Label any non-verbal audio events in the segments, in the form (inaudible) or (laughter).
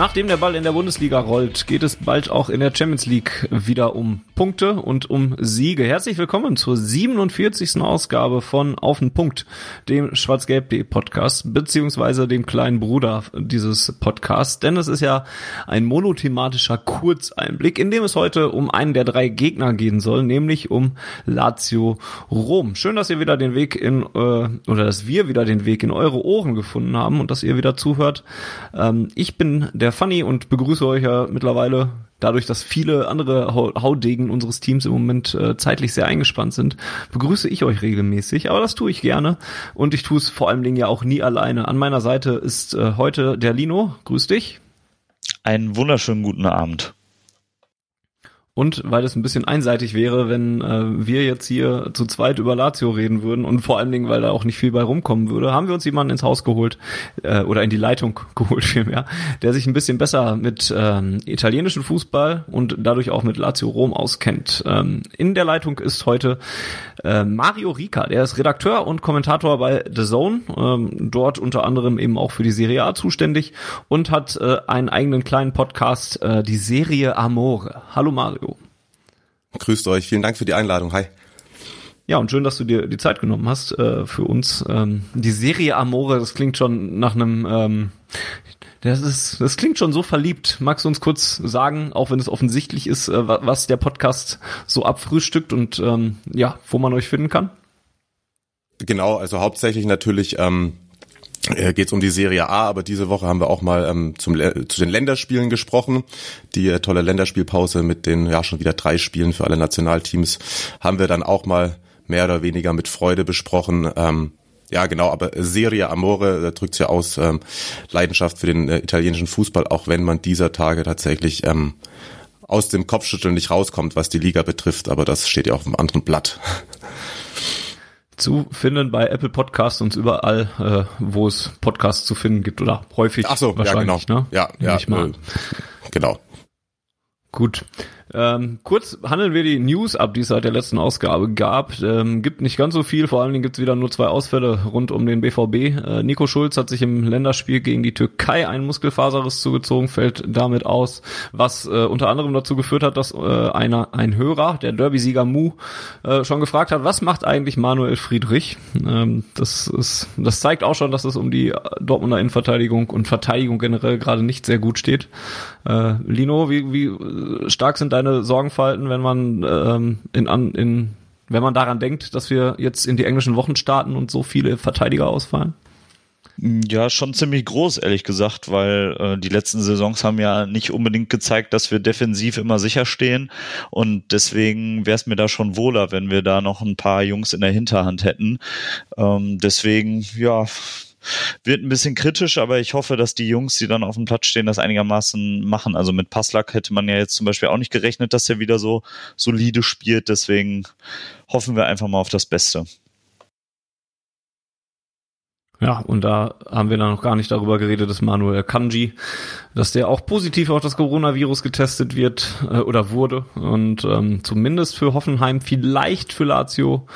Nachdem der Ball in der Bundesliga rollt, geht es bald auch in der Champions League wieder um Punkte und um Siege. Herzlich willkommen zur 47. Ausgabe von Auf den Punkt, dem Schwarz-Gelb.de Podcast, beziehungsweise dem kleinen Bruder dieses Podcasts. Denn es ist ja ein monothematischer Kurzeinblick, in dem es heute um einen der drei Gegner gehen soll, nämlich um Lazio Rom. Schön, dass ihr wieder den Weg in, äh, oder dass wir wieder den Weg in eure Ohren gefunden haben und dass ihr wieder zuhört. Ähm, ich bin der der Funny und begrüße euch ja mittlerweile dadurch, dass viele andere Haudegen unseres Teams im Moment äh, zeitlich sehr eingespannt sind, begrüße ich euch regelmäßig. Aber das tue ich gerne und ich tue es vor allen Dingen ja auch nie alleine. An meiner Seite ist äh, heute der Lino. Grüß dich. Einen wunderschönen guten Abend. Und weil es ein bisschen einseitig wäre, wenn äh, wir jetzt hier zu zweit über Lazio reden würden und vor allen Dingen, weil da auch nicht viel bei rumkommen würde, haben wir uns jemanden ins Haus geholt äh, oder in die Leitung (laughs) geholt vielmehr, der sich ein bisschen besser mit ähm, italienischen Fußball und dadurch auch mit Lazio Rom auskennt. Ähm, in der Leitung ist heute äh, Mario Rica, der ist Redakteur und Kommentator bei The Zone, ähm, dort unter anderem eben auch für die Serie A zuständig und hat äh, einen eigenen kleinen Podcast, äh, die Serie Amore. Hallo Mario. Grüßt euch, vielen Dank für die Einladung. Hi. Ja, und schön, dass du dir die Zeit genommen hast äh, für uns. Ähm, die Serie Amore, das klingt schon nach einem, ähm, das ist, das klingt schon so verliebt. Magst du uns kurz sagen, auch wenn es offensichtlich ist, äh, was der Podcast so abfrühstückt und ähm, ja, wo man euch finden kann? Genau, also hauptsächlich natürlich ähm, äh, geht es um die Serie A, aber diese Woche haben wir auch mal ähm, zum, zu den Länderspielen gesprochen. Die äh, tolle Länderspielpause mit den ja schon wieder drei Spielen für alle Nationalteams haben wir dann auch mal mehr oder weniger mit Freude besprochen. Ähm, ja, genau, aber Serie Amore da drückt's ja aus ähm, Leidenschaft für den äh, italienischen Fußball, auch wenn man dieser Tage tatsächlich ähm, aus dem Kopfschütteln nicht rauskommt, was die Liga betrifft, aber das steht ja auf einem anderen Blatt. (laughs) zu finden bei Apple Podcasts und überall, äh, wo es Podcasts zu finden gibt oder häufig. Ach so, wahrscheinlich, ja, genau. Ne? Ja, ja, mal. Äh, genau. Gut. Ähm, kurz handeln wir die News ab, die es seit der letzten Ausgabe gab. Ähm, gibt nicht ganz so viel, vor allen Dingen gibt es wieder nur zwei Ausfälle rund um den BVB. Äh, Nico Schulz hat sich im Länderspiel gegen die Türkei einen Muskelfaserriss zugezogen, fällt damit aus, was äh, unter anderem dazu geführt hat, dass äh, einer, ein Hörer, der Derby-Sieger Mu, äh, schon gefragt hat, was macht eigentlich Manuel Friedrich? Ähm, das, ist, das zeigt auch schon, dass es um die Dortmunder Innenverteidigung und Verteidigung generell gerade nicht sehr gut steht. Äh, Lino, wie, wie stark sind deine Sorgenfalten, wenn man ähm, in, an, in, wenn man daran denkt, dass wir jetzt in die englischen Wochen starten und so viele Verteidiger ausfallen? Ja, schon ziemlich groß, ehrlich gesagt, weil äh, die letzten Saisons haben ja nicht unbedingt gezeigt, dass wir defensiv immer sicher stehen. Und deswegen wäre es mir da schon wohler, wenn wir da noch ein paar Jungs in der Hinterhand hätten. Ähm, deswegen, ja, wird ein bisschen kritisch, aber ich hoffe, dass die Jungs, die dann auf dem Platz stehen, das einigermaßen machen. Also mit Passlack hätte man ja jetzt zum Beispiel auch nicht gerechnet, dass er wieder so solide spielt. Deswegen hoffen wir einfach mal auf das Beste. Ja, und da haben wir dann noch gar nicht darüber geredet, dass Manuel Kanji, dass der auch positiv auf das Coronavirus getestet wird äh, oder wurde und ähm, zumindest für Hoffenheim, vielleicht für Lazio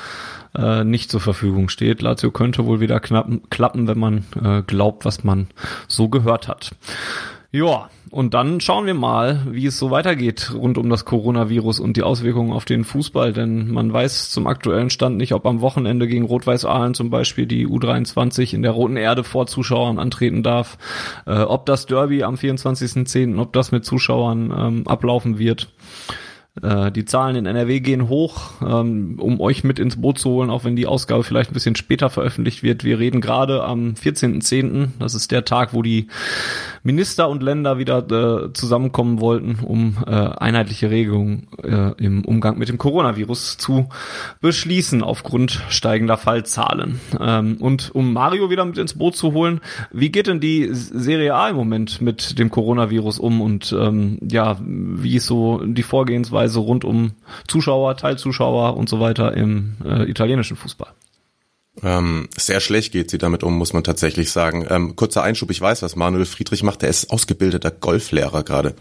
äh, nicht zur Verfügung steht. Lazio könnte wohl wieder knappen, klappen, wenn man äh, glaubt, was man so gehört hat. Ja, und dann schauen wir mal, wie es so weitergeht rund um das Coronavirus und die Auswirkungen auf den Fußball, denn man weiß zum aktuellen Stand nicht, ob am Wochenende gegen Rot-Weiß Aalen zum Beispiel die U23 in der Roten Erde vor Zuschauern antreten darf, äh, ob das Derby am 24.10., ob das mit Zuschauern ähm, ablaufen wird. Äh, die Zahlen in NRW gehen hoch, ähm, um euch mit ins Boot zu holen, auch wenn die Ausgabe vielleicht ein bisschen später veröffentlicht wird. Wir reden gerade am 14.10., das ist der Tag, wo die Minister und Länder wieder äh, zusammenkommen wollten, um äh, einheitliche Regelungen im Umgang mit dem Coronavirus zu beschließen aufgrund steigender Fallzahlen. Ähm, und um Mario wieder mit ins Boot zu holen, wie geht denn die Serie A im Moment mit dem Coronavirus um und ähm, ja, wie ist so die Vorgehensweise rund um Zuschauer, Teilzuschauer und so weiter im äh, italienischen Fußball? Ähm, sehr schlecht geht sie damit um, muss man tatsächlich sagen. Ähm, kurzer Einschub, ich weiß, was Manuel Friedrich macht, der ist ausgebildeter Golflehrer gerade.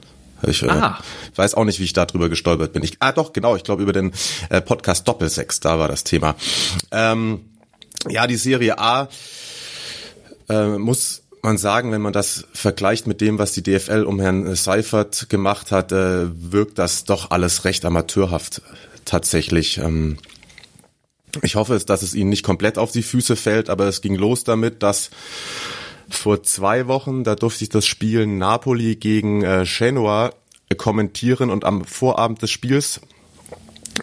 Ich äh, ah. weiß auch nicht, wie ich da drüber gestolpert bin. Ich, ah doch, genau, ich glaube über den äh, Podcast Doppelsex, da war das Thema. Ähm, ja, die Serie A äh, muss man sagen, wenn man das vergleicht mit dem, was die DFL um Herrn Seifert gemacht hat, äh, wirkt das doch alles recht amateurhaft tatsächlich. Ähm, ich hoffe, dass es ihnen nicht komplett auf die Füße fällt, aber es ging los damit, dass vor zwei Wochen, da durfte ich das Spiel Napoli gegen äh, Genoa kommentieren und am Vorabend des Spiels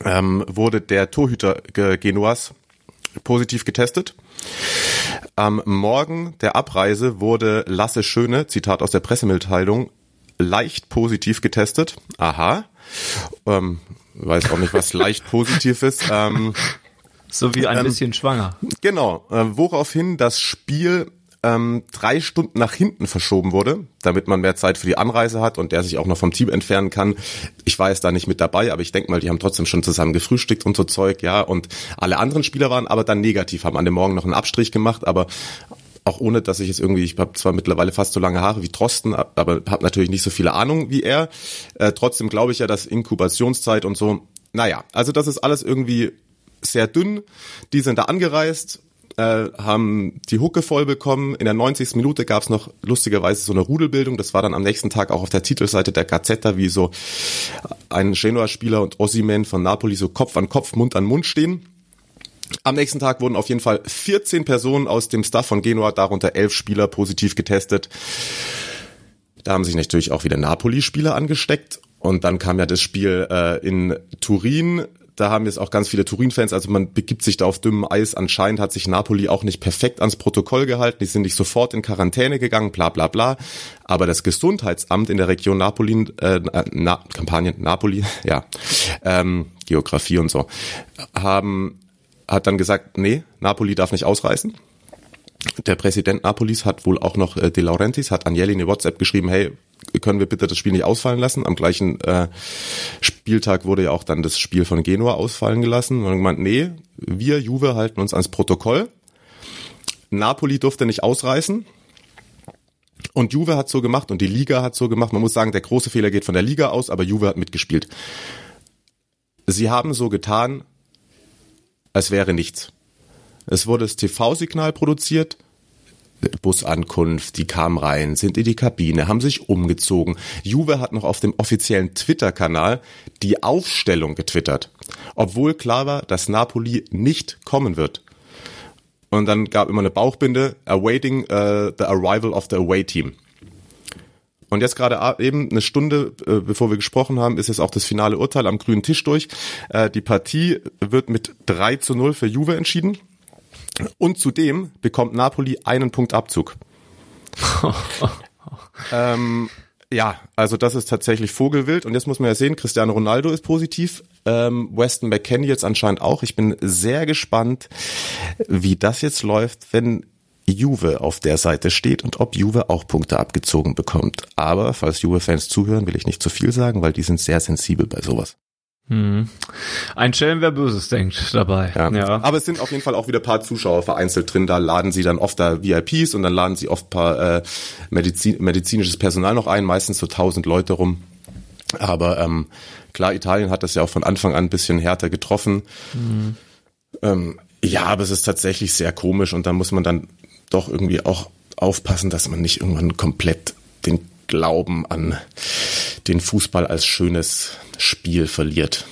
ähm, wurde der Torhüter Genoas positiv getestet. Am Morgen der Abreise wurde Lasse Schöne, Zitat aus der Pressemitteilung, leicht positiv getestet. Aha. Ähm, weiß auch nicht, was (laughs) leicht positiv ist. Ähm, so wie ein ähm, bisschen schwanger. Genau, äh, woraufhin das Spiel ähm, drei Stunden nach hinten verschoben wurde, damit man mehr Zeit für die Anreise hat und der sich auch noch vom Team entfernen kann. Ich war jetzt da nicht mit dabei, aber ich denke mal, die haben trotzdem schon zusammen gefrühstückt und so Zeug, ja. Und alle anderen Spieler waren aber dann negativ, haben an dem Morgen noch einen Abstrich gemacht, aber auch ohne, dass ich jetzt irgendwie, ich habe zwar mittlerweile fast so lange Haare wie Drosten, aber habe natürlich nicht so viele Ahnung wie er. Äh, trotzdem glaube ich ja, dass Inkubationszeit und so, naja, also das ist alles irgendwie sehr dünn. Die sind da angereist, äh, haben die Hucke voll bekommen. In der 90. Minute gab es noch lustigerweise so eine Rudelbildung. Das war dann am nächsten Tag auch auf der Titelseite der Gazzetta, wie so ein Genoa-Spieler und Ossiman von Napoli so Kopf an Kopf, Mund an Mund stehen. Am nächsten Tag wurden auf jeden Fall 14 Personen aus dem Staff von Genua, darunter elf Spieler, positiv getestet. Da haben sich natürlich auch wieder Napoli-Spieler angesteckt. Und dann kam ja das Spiel äh, in Turin da haben jetzt auch ganz viele Turin-Fans, also man begibt sich da auf dünnem Eis. Anscheinend hat sich Napoli auch nicht perfekt ans Protokoll gehalten. Die sind nicht sofort in Quarantäne gegangen, bla bla bla. Aber das Gesundheitsamt in der Region Napoli, äh, Na, Kampagnen Napoli, (laughs) ja, ähm, Geografie und so, haben hat dann gesagt, nee, Napoli darf nicht ausreißen. Der Präsident Napolis hat wohl auch noch äh, De Laurentiis, hat Agnelli eine WhatsApp geschrieben, hey, können wir bitte das Spiel nicht ausfallen lassen? Am gleichen äh, Spieltag wurde ja auch dann das Spiel von Genua ausfallen gelassen. Und gemeint, nee, wir Juve halten uns ans Protokoll. Napoli durfte nicht ausreißen. Und Juve hat so gemacht und die Liga hat so gemacht. Man muss sagen, der große Fehler geht von der Liga aus, aber Juve hat mitgespielt. Sie haben so getan, als wäre nichts. Es wurde das TV-Signal produziert, Busankunft, die kamen rein, sind in die Kabine, haben sich umgezogen. Juve hat noch auf dem offiziellen Twitter-Kanal die Aufstellung getwittert, obwohl klar war, dass Napoli nicht kommen wird. Und dann gab immer eine Bauchbinde, awaiting uh, the arrival of the away team. Und jetzt gerade eben eine Stunde, äh, bevor wir gesprochen haben, ist jetzt auch das finale Urteil am grünen Tisch durch. Äh, die Partie wird mit 3 zu 0 für Juve entschieden. Und zudem bekommt Napoli einen Punkt Abzug. (laughs) ähm, ja, also das ist tatsächlich Vogelwild. Und jetzt muss man ja sehen, Cristiano Ronaldo ist positiv, ähm, Weston McKenney jetzt anscheinend auch. Ich bin sehr gespannt, wie das jetzt läuft, wenn Juve auf der Seite steht und ob Juve auch Punkte abgezogen bekommt. Aber falls Juve-Fans zuhören, will ich nicht zu viel sagen, weil die sind sehr sensibel bei sowas. Hm. Ein Schelm, wer Böses denkt dabei. Ja. ja. Aber es sind auf jeden Fall auch wieder paar Zuschauer vereinzelt drin. Da laden sie dann oft da VIPs und dann laden sie oft paar äh, Medizin, medizinisches Personal noch ein, meistens so tausend Leute rum. Aber ähm, klar, Italien hat das ja auch von Anfang an ein bisschen härter getroffen. Mhm. Ähm, ja, aber es ist tatsächlich sehr komisch und da muss man dann doch irgendwie auch aufpassen, dass man nicht irgendwann komplett den Glauben an den Fußball als schönes Spiel verliert.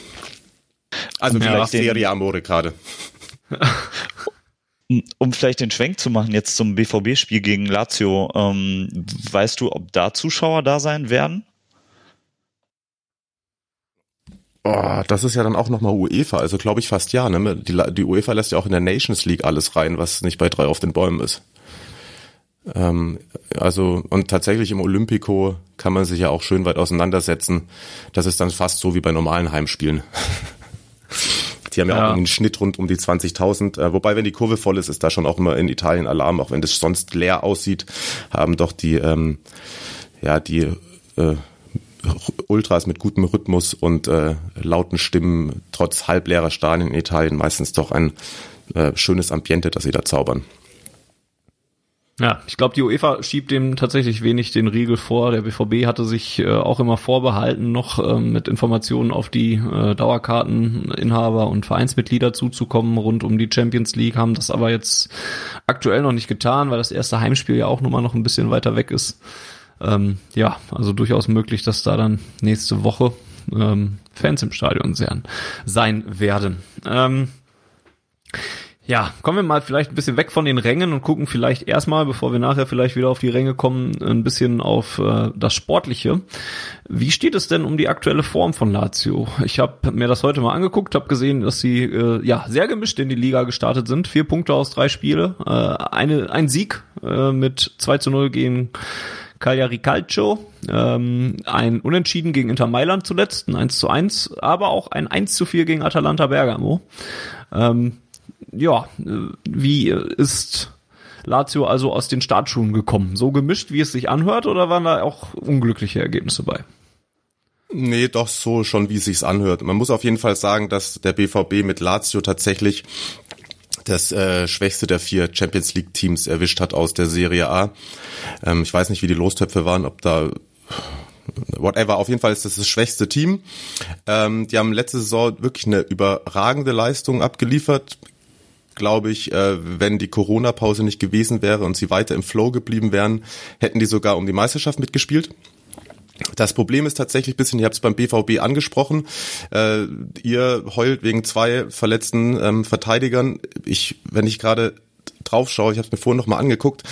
Also ja, vielleicht Serie Amore gerade. (laughs) Um vielleicht den Schwenk zu machen jetzt zum BVB-Spiel gegen Lazio, ähm, weißt du, ob da Zuschauer da sein werden? Oh, das ist ja dann auch nochmal UEFA, also glaube ich fast ja. Ne? Die, die UEFA lässt ja auch in der Nations League alles rein, was nicht bei drei auf den Bäumen ist. Ähm, also, und tatsächlich im Olympico kann man sich ja auch schön weit auseinandersetzen. Das ist dann fast so wie bei normalen Heimspielen. (laughs) Die haben ja, ja. auch einen Schnitt rund um die 20.000. Äh, wobei, wenn die Kurve voll ist, ist da schon auch immer in Italien Alarm. Auch wenn das sonst leer aussieht, haben doch die, ähm, ja, die äh, Ultras mit gutem Rhythmus und äh, lauten Stimmen trotz halbleerer Stadien in Italien meistens doch ein äh, schönes Ambiente, das sie da zaubern. Ja, ich glaube, die UEFA schiebt dem tatsächlich wenig den Riegel vor. Der BVB hatte sich äh, auch immer vorbehalten, noch ähm, mit Informationen auf die äh, Dauerkarteninhaber und Vereinsmitglieder zuzukommen rund um die Champions League, haben das aber jetzt aktuell noch nicht getan, weil das erste Heimspiel ja auch nun mal noch ein bisschen weiter weg ist. Ähm, ja, also durchaus möglich, dass da dann nächste Woche ähm, Fans im Stadion sein werden. Ähm, ja, kommen wir mal vielleicht ein bisschen weg von den Rängen und gucken vielleicht erstmal, bevor wir nachher vielleicht wieder auf die Ränge kommen, ein bisschen auf äh, das Sportliche. Wie steht es denn um die aktuelle Form von Lazio? Ich habe mir das heute mal angeguckt, habe gesehen, dass sie äh, ja sehr gemischt in die Liga gestartet sind. Vier Punkte aus drei Spiele, äh, eine, ein Sieg äh, mit 2 zu 0 gegen Cagliari Calcio, ähm, ein Unentschieden gegen Inter Mailand zuletzt, ein 1 zu 1, aber auch ein 1 zu 4 gegen Atalanta Bergamo. Ähm, ja, wie ist Lazio also aus den Startschuhen gekommen? So gemischt, wie es sich anhört, oder waren da auch unglückliche Ergebnisse bei? Nee, doch so schon, wie es sich anhört. Man muss auf jeden Fall sagen, dass der BVB mit Lazio tatsächlich das äh, schwächste der vier Champions League Teams erwischt hat aus der Serie A. Ähm, ich weiß nicht, wie die Lostöpfe waren, ob da whatever, auf jeden Fall ist das das schwächste Team. Ähm, die haben letzte Saison wirklich eine überragende Leistung abgeliefert glaube ich, äh, wenn die Corona-Pause nicht gewesen wäre und sie weiter im Flow geblieben wären, hätten die sogar um die Meisterschaft mitgespielt. Das Problem ist tatsächlich bisschen, ihr habt es beim BVB angesprochen, äh, ihr heult wegen zwei verletzten ähm, Verteidigern. Ich, wenn ich gerade drauf schaue, ich habe es mir vorhin noch mal angeguckt,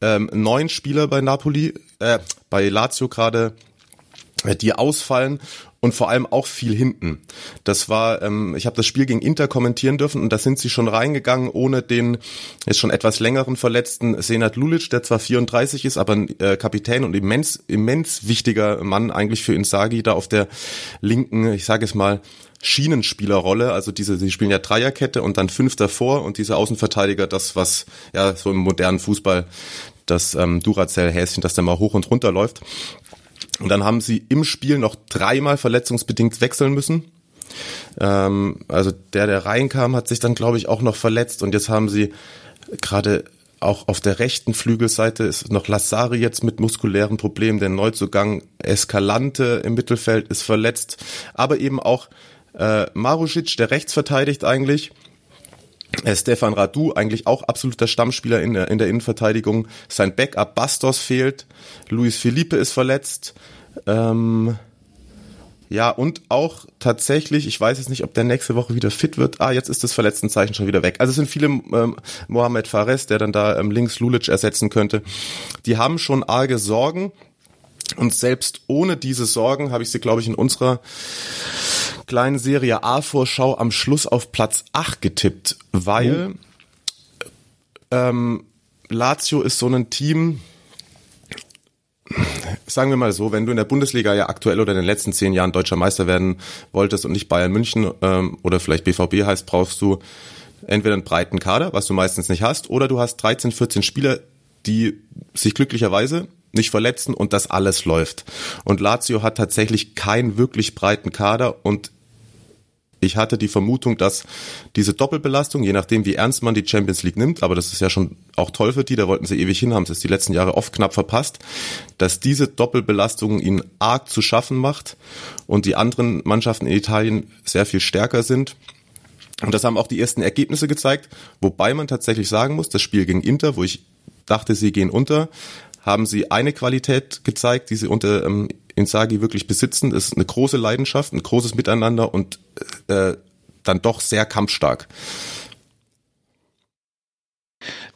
ähm, neun Spieler bei Napoli, äh, bei Lazio gerade äh, die ausfallen und vor allem auch viel hinten. Das war, ähm, ich habe das Spiel gegen Inter kommentieren dürfen und da sind sie schon reingegangen ohne den jetzt schon etwas längeren verletzten Senat Lulic, der zwar 34 ist, aber ein äh, Kapitän und immens immens wichtiger Mann eigentlich für Insagi da auf der linken, ich sage es mal Schienenspielerrolle, also diese, sie spielen ja Dreierkette und dann fünf davor und diese Außenverteidiger, das was ja so im modernen Fußball das ähm, Duracell-Häschen, das da mal hoch und runter läuft. Und dann haben sie im Spiel noch dreimal verletzungsbedingt wechseln müssen. Ähm, also der, der reinkam, hat sich dann, glaube ich, auch noch verletzt. Und jetzt haben sie gerade auch auf der rechten Flügelseite ist noch Lassari jetzt mit muskulären Problemen. Der Neuzugang Escalante im Mittelfeld ist verletzt. Aber eben auch äh, Marusic, der rechts verteidigt eigentlich. Äh, Stefan Radu, eigentlich auch absoluter Stammspieler in der, in der Innenverteidigung. Sein Backup Bastos fehlt. Luis Felipe ist verletzt. Ähm, ja, und auch tatsächlich, ich weiß jetzt nicht, ob der nächste Woche wieder fit wird. Ah, jetzt ist das Verletztenzeichen schon wieder weg. Also es sind viele, ähm, Mohamed Fares, der dann da ähm, links Lulic ersetzen könnte. Die haben schon arge Sorgen. Und selbst ohne diese Sorgen habe ich sie, glaube ich, in unserer kleinen Serie A-Vorschau am Schluss auf Platz 8 getippt, weil oh. ähm, Lazio ist so ein Team, sagen wir mal so, wenn du in der Bundesliga ja aktuell oder in den letzten zehn Jahren deutscher Meister werden wolltest und nicht Bayern München ähm, oder vielleicht BVB heißt, brauchst du entweder einen breiten Kader, was du meistens nicht hast, oder du hast 13, 14 Spieler, die sich glücklicherweise nicht verletzen und das alles läuft. Und Lazio hat tatsächlich keinen wirklich breiten Kader und ich hatte die Vermutung, dass diese Doppelbelastung, je nachdem wie ernst man die Champions League nimmt, aber das ist ja schon auch toll für die, da wollten sie ewig hin, haben es die letzten Jahre oft knapp verpasst, dass diese Doppelbelastung ihnen arg zu schaffen macht und die anderen Mannschaften in Italien sehr viel stärker sind. Und das haben auch die ersten Ergebnisse gezeigt, wobei man tatsächlich sagen muss, das Spiel gegen Inter, wo ich dachte, sie gehen unter, haben sie eine Qualität gezeigt, die sie unter ähm, Insagi wirklich besitzen. Das ist eine große Leidenschaft, ein großes Miteinander und äh, dann doch sehr kampfstark.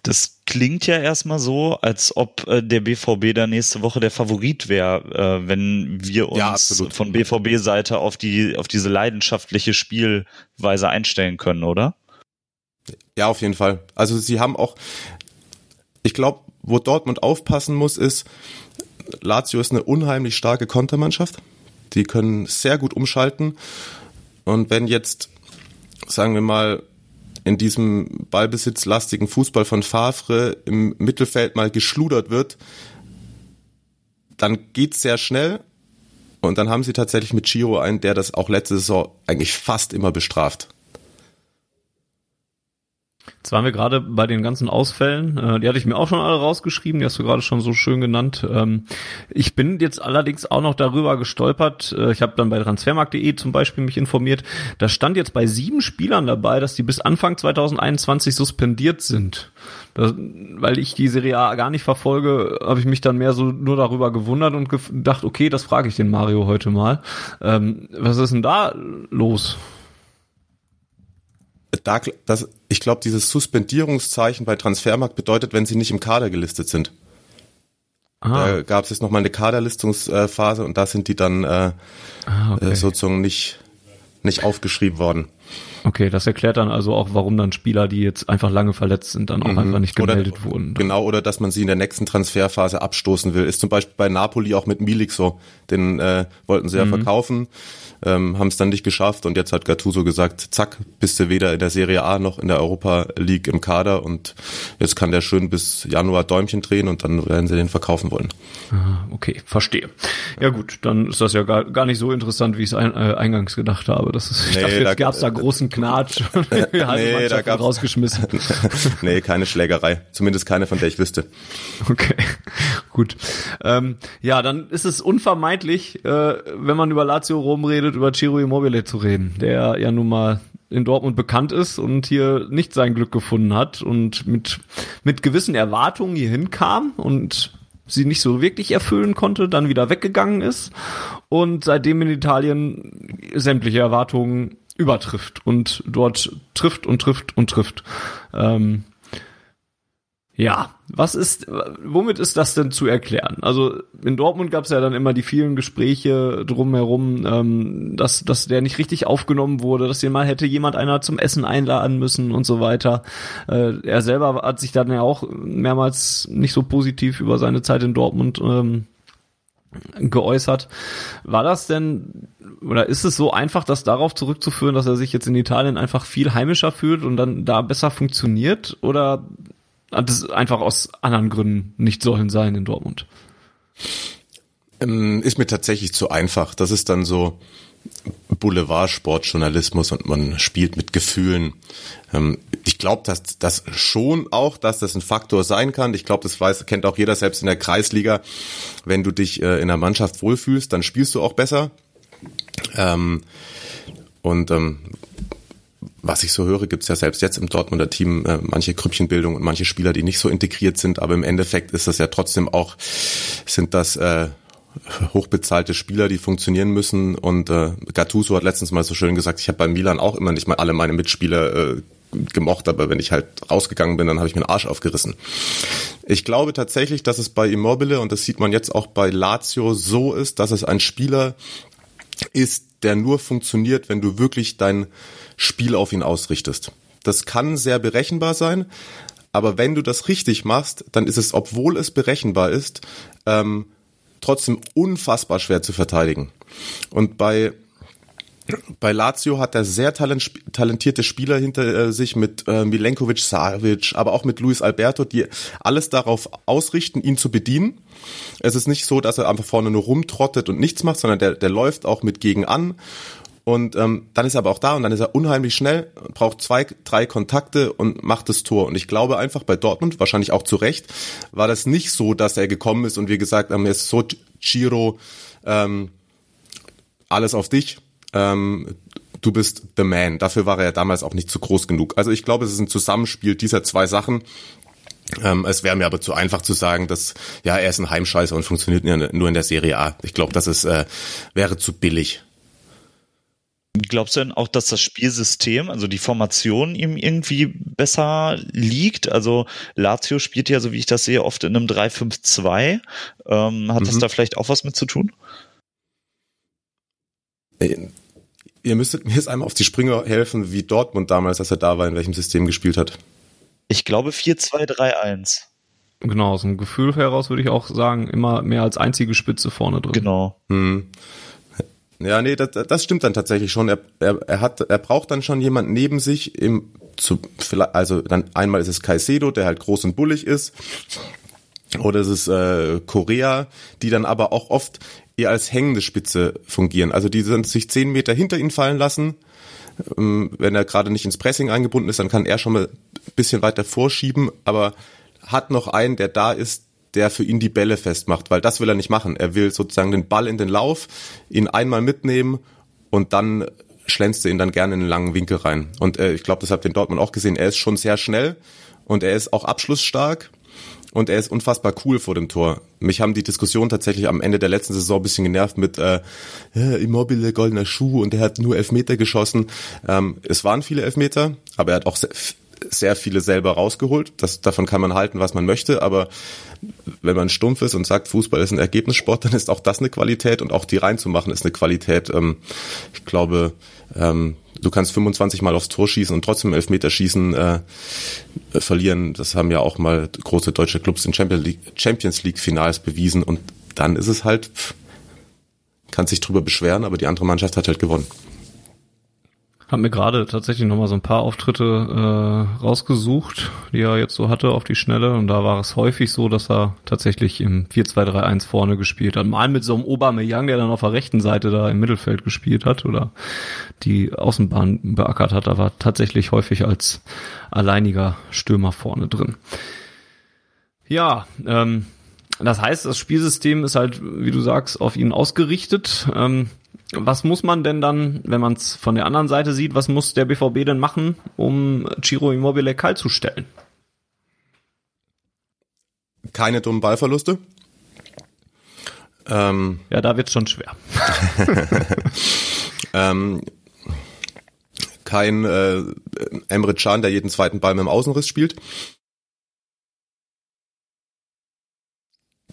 Das klingt ja erstmal so, als ob äh, der BVB da nächste Woche der Favorit wäre, äh, wenn wir uns ja, von BVB-Seite auf die auf diese leidenschaftliche Spielweise einstellen können, oder? Ja, auf jeden Fall. Also sie haben auch, ich glaube, wo Dortmund aufpassen muss, ist, Lazio ist eine unheimlich starke Kontermannschaft. Die können sehr gut umschalten. Und wenn jetzt, sagen wir mal, in diesem ballbesitzlastigen Fußball von Favre im Mittelfeld mal geschludert wird, dann geht's sehr schnell. Und dann haben sie tatsächlich mit Giro einen, der das auch letzte Saison eigentlich fast immer bestraft. Jetzt waren wir gerade bei den ganzen Ausfällen. Äh, die hatte ich mir auch schon alle rausgeschrieben. Die hast du gerade schon so schön genannt. Ähm, ich bin jetzt allerdings auch noch darüber gestolpert. Äh, ich habe dann bei transfermarkt.de zum Beispiel mich informiert. Da stand jetzt bei sieben Spielern dabei, dass die bis Anfang 2021 suspendiert sind. Das, weil ich die Serie A gar nicht verfolge, habe ich mich dann mehr so nur darüber gewundert und gedacht, okay, das frage ich den Mario heute mal. Ähm, was ist denn da los? Da, das, ich glaube, dieses Suspendierungszeichen bei Transfermarkt bedeutet, wenn sie nicht im Kader gelistet sind. Aha. Da gab es jetzt nochmal eine Kaderlistungsphase und da sind die dann äh, ah, okay. Äh, sozusagen nicht, nicht aufgeschrieben worden. Okay, das erklärt dann also auch, warum dann Spieler, die jetzt einfach lange verletzt sind, dann auch mhm. einfach nicht gemeldet oder, wurden. Genau, oder dass man sie in der nächsten Transferphase abstoßen will. Ist zum Beispiel bei Napoli auch mit Milik so. Den äh, wollten sie ja mhm. verkaufen ähm, haben es dann nicht geschafft und jetzt hat Gattuso gesagt, zack, bist du weder in der Serie A noch in der Europa League im Kader und jetzt kann der schön bis Januar Däumchen drehen und dann werden sie den verkaufen wollen. Ah, okay, verstehe. Ja gut, dann ist das ja gar, gar nicht so interessant, wie ich es ein, äh, eingangs gedacht habe. Das ist, ich nee, dachte, jetzt da, gab's da großen Knatsch. (laughs) nee, da gab's rausgeschmissen. (laughs) nee, keine Schlägerei. Zumindest keine, von der ich wüsste. Okay, (laughs) gut. Ähm, ja, dann ist es unvermeidlich, äh, wenn man über Lazio Rom redet, redet, über Ciro Immobile zu reden, der ja nun mal in Dortmund bekannt ist und hier nicht sein Glück gefunden hat und mit, mit gewissen Erwartungen hier hinkam und sie nicht so wirklich erfüllen konnte, dann wieder weggegangen ist und seitdem in Italien sämtliche Erwartungen übertrifft und dort trifft und trifft und trifft. Ähm, ja, was ist, womit ist das denn zu erklären? Also in Dortmund gab es ja dann immer die vielen Gespräche drumherum, ähm, dass, dass der nicht richtig aufgenommen wurde, dass den mal hätte jemand einer zum Essen einladen müssen und so weiter. Äh, er selber hat sich dann ja auch mehrmals nicht so positiv über seine Zeit in Dortmund ähm, geäußert. War das denn oder ist es so einfach, das darauf zurückzuführen, dass er sich jetzt in Italien einfach viel heimischer fühlt und dann da besser funktioniert? Oder hat es einfach aus anderen Gründen nicht sollen sein in Dortmund. Ähm, ist mir tatsächlich zu einfach. Das ist dann so Boulevard-Sportjournalismus und man spielt mit Gefühlen. Ähm, ich glaube, dass das schon auch, dass das ein Faktor sein kann. Ich glaube, das weiß, kennt auch jeder selbst in der Kreisliga. Wenn du dich äh, in der Mannschaft wohlfühlst, dann spielst du auch besser. Ähm, und was ich so höre, gibt es ja selbst jetzt im Dortmunder Team äh, manche Krüppchenbildung und manche Spieler, die nicht so integriert sind, aber im Endeffekt ist das ja trotzdem auch, sind das äh, hochbezahlte Spieler, die funktionieren müssen. Und äh, Gattuso hat letztens mal so schön gesagt, ich habe bei Milan auch immer nicht mal alle meine Mitspieler äh, gemocht, aber wenn ich halt rausgegangen bin, dann habe ich mir den Arsch aufgerissen. Ich glaube tatsächlich, dass es bei Immobile, und das sieht man jetzt auch bei Lazio, so ist, dass es ein Spieler ist, der nur funktioniert, wenn du wirklich dein Spiel auf ihn ausrichtest. Das kann sehr berechenbar sein, aber wenn du das richtig machst, dann ist es, obwohl es berechenbar ist, ähm, trotzdem unfassbar schwer zu verteidigen. Und bei bei Lazio hat er sehr talentierte Spieler hinter äh, sich mit äh, Milenkovic, Savic, aber auch mit Luis Alberto, die alles darauf ausrichten, ihn zu bedienen. Es ist nicht so, dass er einfach vorne nur rumtrottet und nichts macht, sondern der, der läuft auch mit gegen an und ähm, dann ist er aber auch da und dann ist er unheimlich schnell, braucht zwei, drei Kontakte und macht das Tor. Und ich glaube einfach bei Dortmund, wahrscheinlich auch zu Recht, war das nicht so, dass er gekommen ist und wir gesagt haben, jetzt so Giro, ähm, alles auf dich. Ähm, du bist the man. Dafür war er ja damals auch nicht zu groß genug. Also ich glaube, es ist ein Zusammenspiel dieser zwei Sachen. Ähm, es wäre mir aber zu einfach zu sagen, dass ja er ist ein Heimscheißer und funktioniert nur in der Serie A. Ich glaube, das ist äh, wäre zu billig. Glaubst du denn auch, dass das Spielsystem, also die Formation ihm irgendwie besser liegt? Also Lazio spielt ja, so wie ich das sehe, oft in einem 3-5-2. Ähm, hat mhm. das da vielleicht auch was mit zu tun? Ihr müsstet mir jetzt einmal auf die Sprünge helfen, wie Dortmund damals, als er da war, in welchem System gespielt hat. Ich glaube 4-2-3-1. Genau, aus dem Gefühl heraus würde ich auch sagen, immer mehr als einzige Spitze vorne drin. Genau. Hm. Ja, nee, das, das stimmt dann tatsächlich schon. Er, er, er hat, er braucht dann schon jemand neben sich im, zu, also dann einmal ist es Caicedo, der halt groß und bullig ist. Oder es ist äh, Korea, die dann aber auch oft eher als hängende Spitze fungieren. Also die sind sich zehn Meter hinter ihn fallen lassen. Ähm, wenn er gerade nicht ins Pressing eingebunden ist, dann kann er schon mal ein bisschen weiter vorschieben, aber hat noch einen, der da ist, der für ihn die Bälle festmacht, weil das will er nicht machen. Er will sozusagen den Ball in den Lauf, ihn einmal mitnehmen und dann schlänzt er ihn dann gerne in einen langen Winkel rein. Und äh, ich glaube, das habt ihr in Dortmund auch gesehen. Er ist schon sehr schnell und er ist auch abschlussstark und er ist unfassbar cool vor dem Tor. Mich haben die Diskussionen tatsächlich am Ende der letzten Saison ein bisschen genervt mit äh, Immobile, goldener Schuh und er hat nur Elfmeter geschossen. Ähm, es waren viele Elfmeter, aber er hat auch sehr, viele selber rausgeholt. Das, davon kann man halten, was man möchte, aber wenn man stumpf ist und sagt, Fußball ist ein Ergebnissport, (laughs) dann ist auch das eine Qualität und auch die reinzumachen ist eine Qualität. Ähm, ich glaube, ähm, du kannst 25 Mal aufs Tor schießen und trotzdem Elfmeter schießen äh, verlieren. Das haben ja auch mal große deutsche Clubs in Champions League, Champions League Finals bewiesen und dann ist es halt, kann sich drüber beschweren, aber die andere Mannschaft hat halt gewonnen. Hab mir gerade tatsächlich nochmal so ein paar Auftritte äh, rausgesucht, die er jetzt so hatte auf die Schnelle. Und da war es häufig so, dass er tatsächlich im 4-2-3-1 vorne gespielt hat. Mal mit so einem Aubameyang, der dann auf der rechten Seite da im Mittelfeld gespielt hat oder die Außenbahn beackert hat. Da war tatsächlich häufig als alleiniger Stürmer vorne drin. Ja, ähm, das heißt, das Spielsystem ist halt, wie du sagst, auf ihn ausgerichtet. Ähm, was muss man denn dann, wenn man es von der anderen Seite sieht, was muss der BVB denn machen, um Ciro Immobile kalt zu stellen? Keine dummen Ballverluste. Ähm, ja, da wird's schon schwer. (laughs) ähm, kein äh, Emre Can, der jeden zweiten Ball mit dem Außenriss spielt.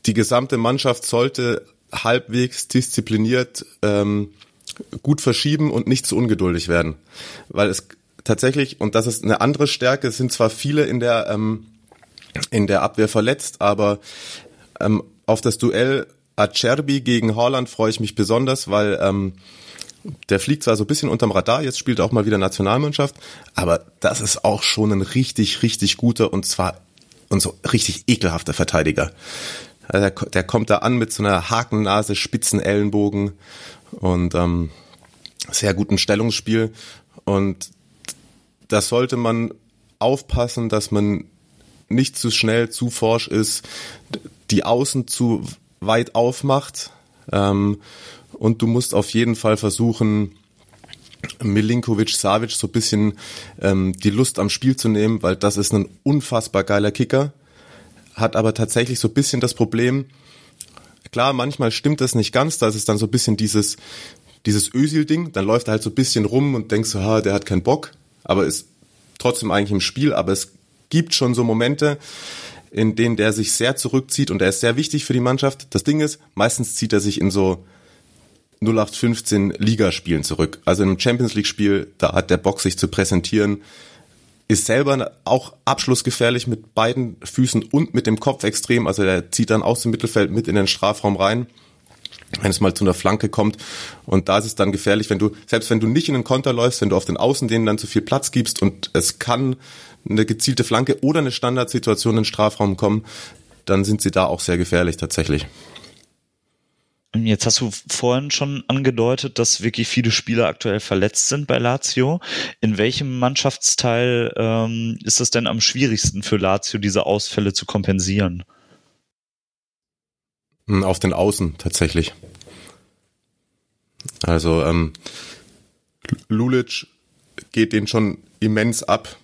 Die gesamte Mannschaft sollte halbwegs diszipliniert ähm, gut verschieben und nicht zu ungeduldig werden. Weil es tatsächlich, und das ist eine andere Stärke, es sind zwar viele in der, ähm, in der Abwehr verletzt, aber ähm, auf das Duell Acerbi gegen Holland freue ich mich besonders, weil ähm, der fliegt zwar so ein bisschen unterm Radar, jetzt spielt er auch mal wieder Nationalmannschaft, aber das ist auch schon ein richtig, richtig guter und zwar und so richtig ekelhafter Verteidiger. Also der, der kommt da an mit so einer Hakennase, spitzen Ellenbogen und ähm, sehr guten Stellungsspiel. Und das sollte man aufpassen, dass man nicht zu schnell, zu forsch ist, die Außen zu weit aufmacht. Ähm, und du musst auf jeden Fall versuchen, Milinkovic Savic so ein bisschen ähm, die Lust am Spiel zu nehmen, weil das ist ein unfassbar geiler Kicker hat aber tatsächlich so bisschen das Problem, klar, manchmal stimmt das nicht ganz, da ist es dann so bisschen dieses, dieses Ösil-Ding, dann läuft er halt so bisschen rum und denkst so, ha, der hat keinen Bock, aber ist trotzdem eigentlich im Spiel, aber es gibt schon so Momente, in denen der sich sehr zurückzieht und er ist sehr wichtig für die Mannschaft. Das Ding ist, meistens zieht er sich in so 0815 Ligaspielen zurück. Also in einem Champions League Spiel, da hat der Bock sich zu präsentieren, ist selber auch abschlussgefährlich mit beiden Füßen und mit dem Kopf extrem. Also der zieht dann aus dem Mittelfeld mit in den Strafraum rein, wenn es mal zu einer Flanke kommt. Und da ist es dann gefährlich, wenn du, selbst wenn du nicht in den Konter läufst, wenn du auf den Außen denen dann zu viel Platz gibst und es kann eine gezielte Flanke oder eine Standardsituation in den Strafraum kommen, dann sind sie da auch sehr gefährlich tatsächlich. Jetzt hast du vorhin schon angedeutet, dass wirklich viele Spieler aktuell verletzt sind bei Lazio. In welchem Mannschaftsteil ähm, ist es denn am schwierigsten für Lazio, diese Ausfälle zu kompensieren? Hm, auf den Außen tatsächlich. Also ähm, Lulic geht den schon immens ab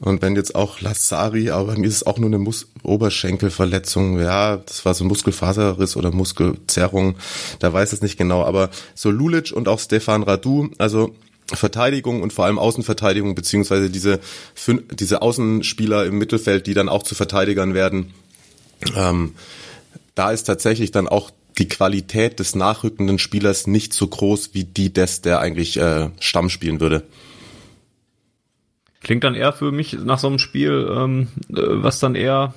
Und wenn jetzt auch Lazari, aber mir ist es auch nur eine Mus Oberschenkelverletzung, ja, das war so ein Muskelfaserriss oder Muskelzerrung, da weiß es nicht genau, aber so Lulic und auch Stefan Radu, also Verteidigung und vor allem Außenverteidigung, beziehungsweise diese, diese Außenspieler im Mittelfeld, die dann auch zu Verteidigern werden, ähm, da ist tatsächlich dann auch die Qualität des nachrückenden Spielers nicht so groß wie die des, der eigentlich äh, Stamm spielen würde. Klingt dann eher für mich nach so einem Spiel, ähm, äh, was dann eher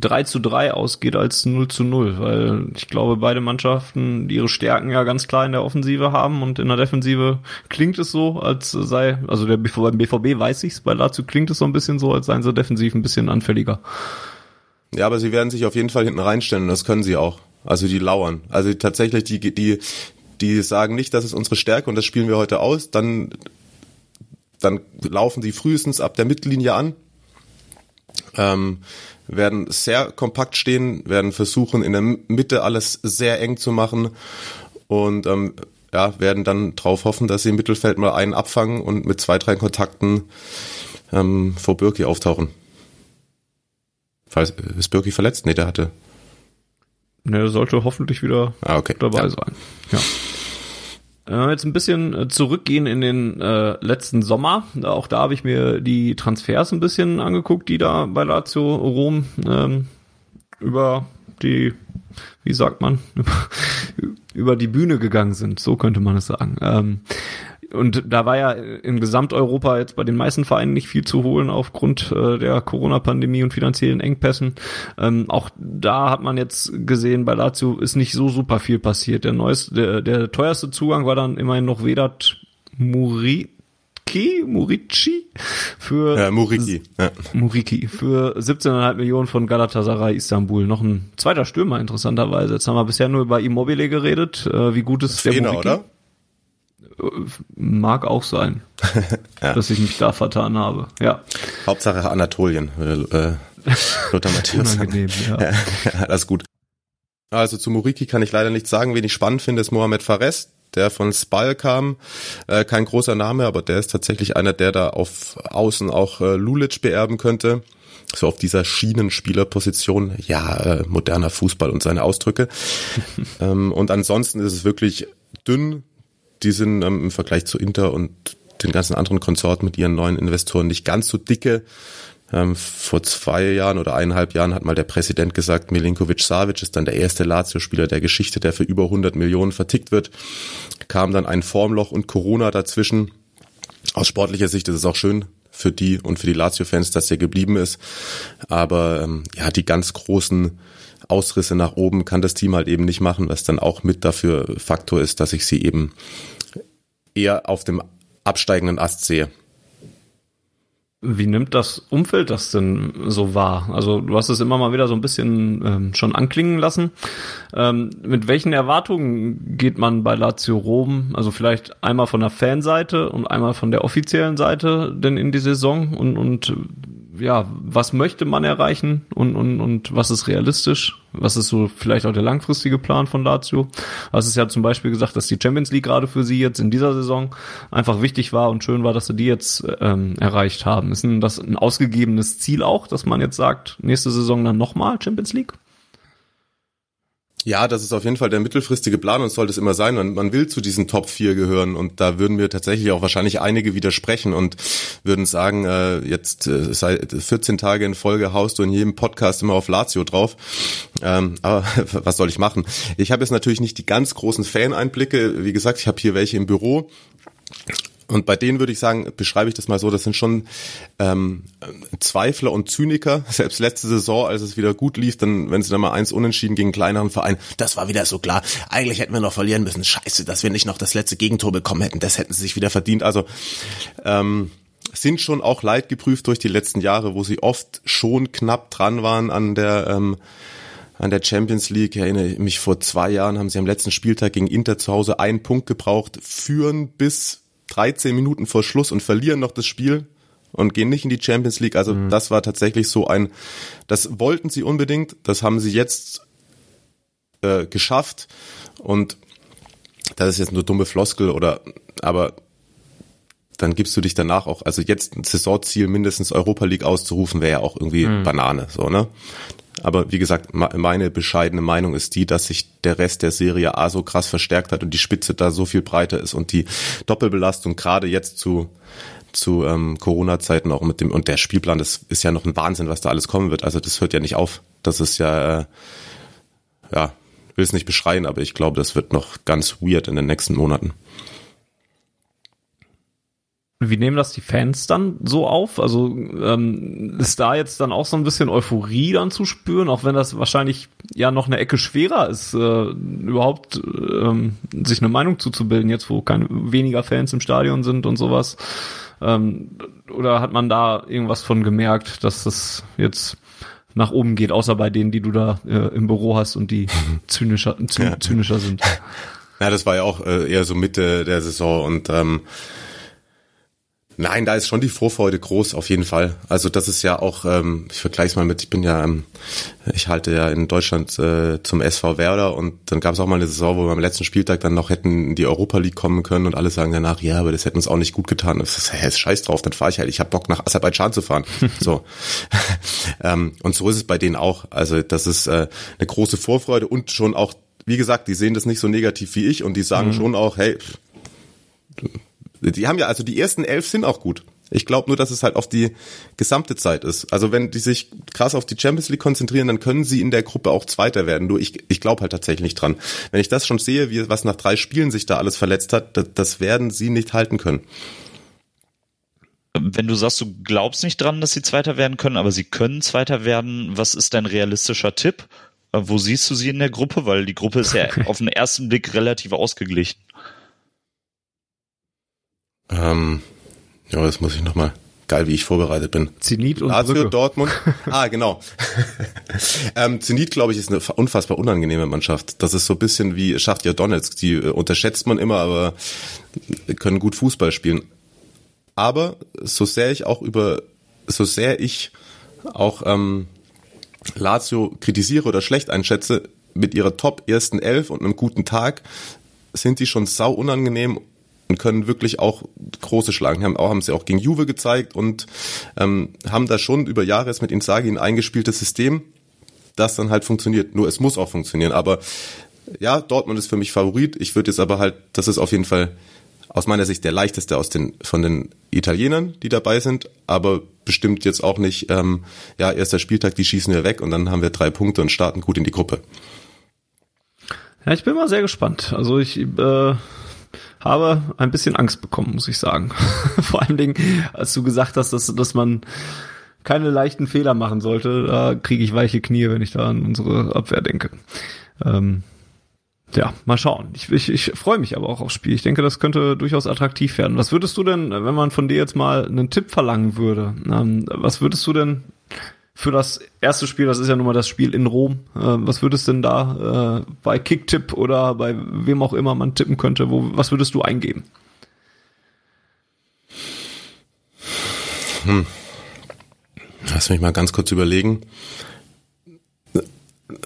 3 zu 3 ausgeht als 0 zu 0, weil ich glaube, beide Mannschaften ihre Stärken ja ganz klar in der Offensive haben und in der Defensive klingt es so, als sei, also der BVB, beim BVB weiß ich's, bei Lazio klingt es so ein bisschen so, als seien sie defensiv ein bisschen anfälliger. Ja, aber sie werden sich auf jeden Fall hinten reinstellen und das können sie auch. Also die lauern. Also tatsächlich, die, die, die sagen nicht, das ist unsere Stärke und das spielen wir heute aus, dann dann laufen sie frühestens ab der Mittellinie an, ähm, werden sehr kompakt stehen, werden versuchen in der Mitte alles sehr eng zu machen und ähm, ja, werden dann drauf hoffen, dass sie im Mittelfeld mal einen abfangen und mit zwei, drei Kontakten ähm, vor Birki auftauchen. Falls, ist Birki verletzt? Nee, der hatte. Ne, sollte hoffentlich wieder ah, okay. dabei ja. sein. Ja. Wir jetzt ein bisschen äh, zurückgehen in den äh, letzten Sommer, auch da habe ich mir die Transfers ein bisschen angeguckt, die da bei Lazio Rom ähm, über die, wie sagt man, (laughs) über die Bühne gegangen sind, so könnte man es sagen. Ähm, und da war ja in Gesamteuropa jetzt bei den meisten Vereinen nicht viel zu holen aufgrund äh, der Corona-Pandemie und finanziellen Engpässen. Ähm, auch da hat man jetzt gesehen, bei Lazio ist nicht so super viel passiert. Der neueste, der, der teuerste Zugang war dann immerhin noch Vedat Muri, Murici für ja, Muriki, ja. Muriki für 17,5 Millionen von Galatasaray Istanbul. Noch ein zweiter Stürmer interessanterweise. Jetzt haben wir bisher nur über Immobile geredet. Äh, wie gut ist der Muriki? oder? Mag auch sein, (laughs) ja. dass ich mich da vertan habe. Ja. Hauptsache Anatolien, äh, (laughs) Lothar Matthäus. Unangenehm, ja. (laughs) ja. Alles gut. Also zu Muriki kann ich leider nichts sagen. Wen ich spannend finde, ist Mohamed Fares, der von Spal kam. Äh, kein großer Name, aber der ist tatsächlich einer, der da auf Außen auch äh, Lulic beerben könnte. So auf dieser Schienenspielerposition. Ja, äh, moderner Fußball und seine Ausdrücke. ähm, und ansonsten ist es wirklich dünn die sind ähm, im Vergleich zu Inter und den ganzen anderen Konsorten mit ihren neuen Investoren nicht ganz so dicke. Ähm, vor zwei Jahren oder eineinhalb Jahren hat mal der Präsident gesagt, Milinkovic Savic ist dann der erste Lazio-Spieler der Geschichte, der für über 100 Millionen vertickt wird. Kam dann ein Formloch und Corona dazwischen. Aus sportlicher Sicht ist es auch schön für die und für die Lazio-Fans, dass er geblieben ist. Aber ähm, ja, die ganz großen Ausrisse nach oben kann das Team halt eben nicht machen, was dann auch mit dafür Faktor ist, dass ich sie eben eher auf dem absteigenden Ast sehe. Wie nimmt das Umfeld das denn so wahr? Also du hast es immer mal wieder so ein bisschen ähm, schon anklingen lassen. Ähm, mit welchen Erwartungen geht man bei Lazio Rom, also vielleicht einmal von der Fanseite und einmal von der offiziellen Seite denn in die Saison und, und ja, was möchte man erreichen und, und, und was ist realistisch? Was ist so vielleicht auch der langfristige Plan von Lazio? Was ist ja zum Beispiel gesagt, dass die Champions League gerade für sie jetzt in dieser Saison einfach wichtig war und schön war, dass sie die jetzt ähm, erreicht haben. Ist denn das ein ausgegebenes Ziel auch, dass man jetzt sagt, nächste Saison dann nochmal Champions League? Ja, das ist auf jeden Fall der mittelfristige Plan und sollte es immer sein. Man, man will zu diesen Top 4 gehören und da würden wir tatsächlich auch wahrscheinlich einige widersprechen und würden sagen, äh, jetzt äh, seit 14 Tage in Folge haust du in jedem Podcast immer auf Lazio drauf. Ähm, aber (laughs) was soll ich machen? Ich habe jetzt natürlich nicht die ganz großen Fan-Einblicke. Wie gesagt, ich habe hier welche im Büro und bei denen würde ich sagen, beschreibe ich das mal so, das sind schon ähm, Zweifler und Zyniker. (laughs) Selbst letzte Saison, als es wieder gut lief, dann, wenn sie dann mal eins unentschieden gegen einen kleineren Verein, das war wieder so klar. Eigentlich hätten wir noch verlieren müssen. Scheiße, dass wir nicht noch das letzte Gegentor bekommen hätten. Das hätten sie sich wieder verdient. Also ähm, sind schon auch leidgeprüft durch die letzten Jahre, wo sie oft schon knapp dran waren an der ähm, an der Champions League. Ich erinnere mich, vor zwei Jahren haben sie am letzten Spieltag gegen Inter zu Hause einen Punkt gebraucht, führen bis 13 Minuten vor Schluss und verlieren noch das Spiel und gehen nicht in die Champions League. Also mhm. das war tatsächlich so ein, das wollten sie unbedingt, das haben sie jetzt äh, geschafft und das ist jetzt nur dumme Floskel oder, aber dann gibst du dich danach auch, also jetzt ein Saisonziel mindestens Europa League auszurufen, wäre ja auch irgendwie mhm. Banane, so, ne? Aber wie gesagt, meine bescheidene Meinung ist die, dass sich der Rest der Serie A so krass verstärkt hat und die Spitze da so viel breiter ist und die Doppelbelastung gerade jetzt zu zu ähm, Corona-Zeiten auch mit dem und der Spielplan, das ist ja noch ein Wahnsinn, was da alles kommen wird. Also das hört ja nicht auf. Das ist ja, äh, ja, will es nicht beschreien, aber ich glaube, das wird noch ganz weird in den nächsten Monaten. Wie nehmen das die Fans dann so auf? Also ähm, ist da jetzt dann auch so ein bisschen Euphorie dann zu spüren, auch wenn das wahrscheinlich ja noch eine Ecke schwerer ist, äh, überhaupt ähm, sich eine Meinung zuzubilden, jetzt wo keine weniger Fans im Stadion sind und sowas. Ähm, oder hat man da irgendwas von gemerkt, dass das jetzt nach oben geht, außer bei denen, die du da äh, im Büro hast und die (laughs) zynischer, zynischer sind? Ja, das war ja auch äh, eher so Mitte der Saison und ähm, Nein, da ist schon die Vorfreude groß, auf jeden Fall. Also das ist ja auch, ähm, ich vergleiche es mal mit, ich bin ja, ähm, ich halte ja in Deutschland äh, zum SV Werder und dann gab es auch mal eine Saison, wo wir am letzten Spieltag dann noch hätten in die Europa League kommen können und alle sagen danach, ja, aber das hätten uns auch nicht gut getan. Das ist, hey, ist scheiß drauf, dann fahre ich halt, ich habe Bock nach Aserbaidschan zu fahren. (laughs) so. (laughs) ähm, und so ist es bei denen auch. Also das ist äh, eine große Vorfreude und schon auch, wie gesagt, die sehen das nicht so negativ wie ich und die sagen mhm. schon auch, hey, die haben ja, also die ersten elf sind auch gut. Ich glaube nur, dass es halt auf die gesamte Zeit ist. Also wenn die sich krass auf die Champions League konzentrieren, dann können sie in der Gruppe auch Zweiter werden. Nur ich, ich glaube halt tatsächlich nicht dran. Wenn ich das schon sehe, wie was nach drei Spielen sich da alles verletzt hat, das, das werden sie nicht halten können. Wenn du sagst, du glaubst nicht dran, dass sie Zweiter werden können, aber sie können Zweiter werden, was ist dein realistischer Tipp? Äh, wo siehst du sie in der Gruppe? Weil die Gruppe ist ja (laughs) auf den ersten Blick relativ ausgeglichen. Ähm, ja, das muss ich nochmal. Geil, wie ich vorbereitet bin. Zenit und Lazio, Brücke. Dortmund. (laughs) Ah, genau. (laughs) ähm, Zenit, glaube ich, ist eine unfassbar unangenehme Mannschaft. Das ist so ein bisschen wie Schachtja Donetsk. Die äh, unterschätzt man immer, aber können gut Fußball spielen. Aber so sehr ich auch über, so sehr ich auch ähm, Lazio kritisiere oder schlecht einschätze, mit ihrer Top ersten Elf und einem guten Tag sind die schon sau unangenehm und können wirklich auch große Schlagen haben. Auch haben sie auch gegen Juve gezeigt und ähm, haben da schon über Jahre mit Inzaghi ein eingespieltes System, das dann halt funktioniert. Nur es muss auch funktionieren. Aber ja, Dortmund ist für mich Favorit. Ich würde jetzt aber halt, das ist auf jeden Fall aus meiner Sicht der leichteste aus den von den Italienern, die dabei sind, aber bestimmt jetzt auch nicht, ähm, ja, erster Spieltag, die schießen wir weg und dann haben wir drei Punkte und starten gut in die Gruppe. Ja, ich bin mal sehr gespannt. Also ich äh, habe ein bisschen Angst bekommen, muss ich sagen. (laughs) Vor allen Dingen, als du gesagt hast, dass, dass man keine leichten Fehler machen sollte, da kriege ich weiche Knie, wenn ich da an unsere Abwehr denke. Ähm, ja, mal schauen. Ich, ich, ich freue mich aber auch aufs Spiel. Ich denke, das könnte durchaus attraktiv werden. Was würdest du denn, wenn man von dir jetzt mal einen Tipp verlangen würde, ähm, was würdest du denn für das erste Spiel, das ist ja nun mal das Spiel in Rom. Äh, was würdest denn da äh, bei Kicktipp oder bei wem auch immer man tippen könnte, wo, was würdest du eingeben? Hm. Lass mich mal ganz kurz überlegen.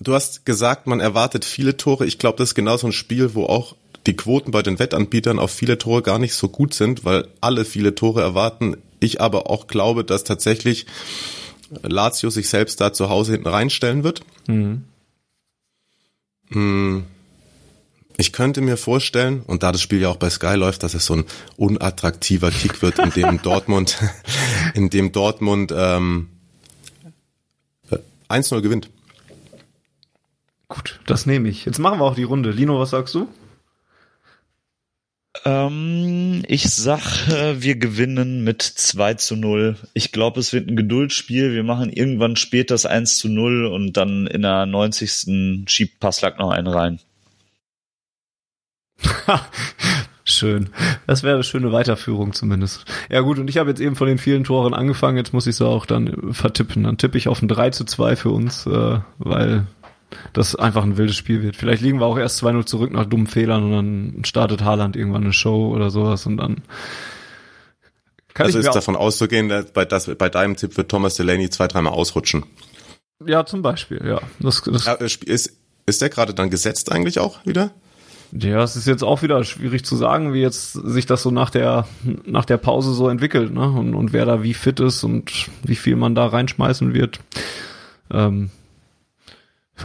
Du hast gesagt, man erwartet viele Tore. Ich glaube, das ist genau so ein Spiel, wo auch die Quoten bei den Wettanbietern auf viele Tore gar nicht so gut sind, weil alle viele Tore erwarten. Ich aber auch glaube, dass tatsächlich Lazio sich selbst da zu Hause hinten reinstellen wird. Mhm. Hm. Ich könnte mir vorstellen, und da das Spiel ja auch bei Sky läuft, dass es so ein unattraktiver Kick wird, in dem (laughs) Dortmund, in dem Dortmund ähm, 1-0 gewinnt. Gut, das nehme ich. Jetzt machen wir auch die Runde. Lino, was sagst du? Ähm, ich sag, wir gewinnen mit 2 zu 0. Ich glaube, es wird ein Geduldsspiel. Wir machen irgendwann später das 1 zu 0 und dann in der 90. schiebt Passlack noch einen rein. (laughs) Schön. Das wäre eine schöne Weiterführung zumindest. Ja gut, und ich habe jetzt eben von den vielen Toren angefangen, jetzt muss ich es auch dann vertippen. Dann tippe ich auf ein 3 zu 2 für uns, äh, weil das einfach ein wildes Spiel wird. Vielleicht liegen wir auch erst 2-0 zurück nach dummen Fehlern und dann startet Haaland irgendwann eine Show oder sowas und dann kann also ist davon auszugehen, dass bei, dass bei deinem Tipp wird Thomas Delaney zwei, dreimal ausrutschen. Ja, zum Beispiel, ja. Das, das ist, ist der gerade dann gesetzt eigentlich auch wieder? Ja, es ist jetzt auch wieder schwierig zu sagen, wie jetzt sich das so nach der nach der Pause so entwickelt, ne? Und, und wer da wie fit ist und wie viel man da reinschmeißen wird. Ähm,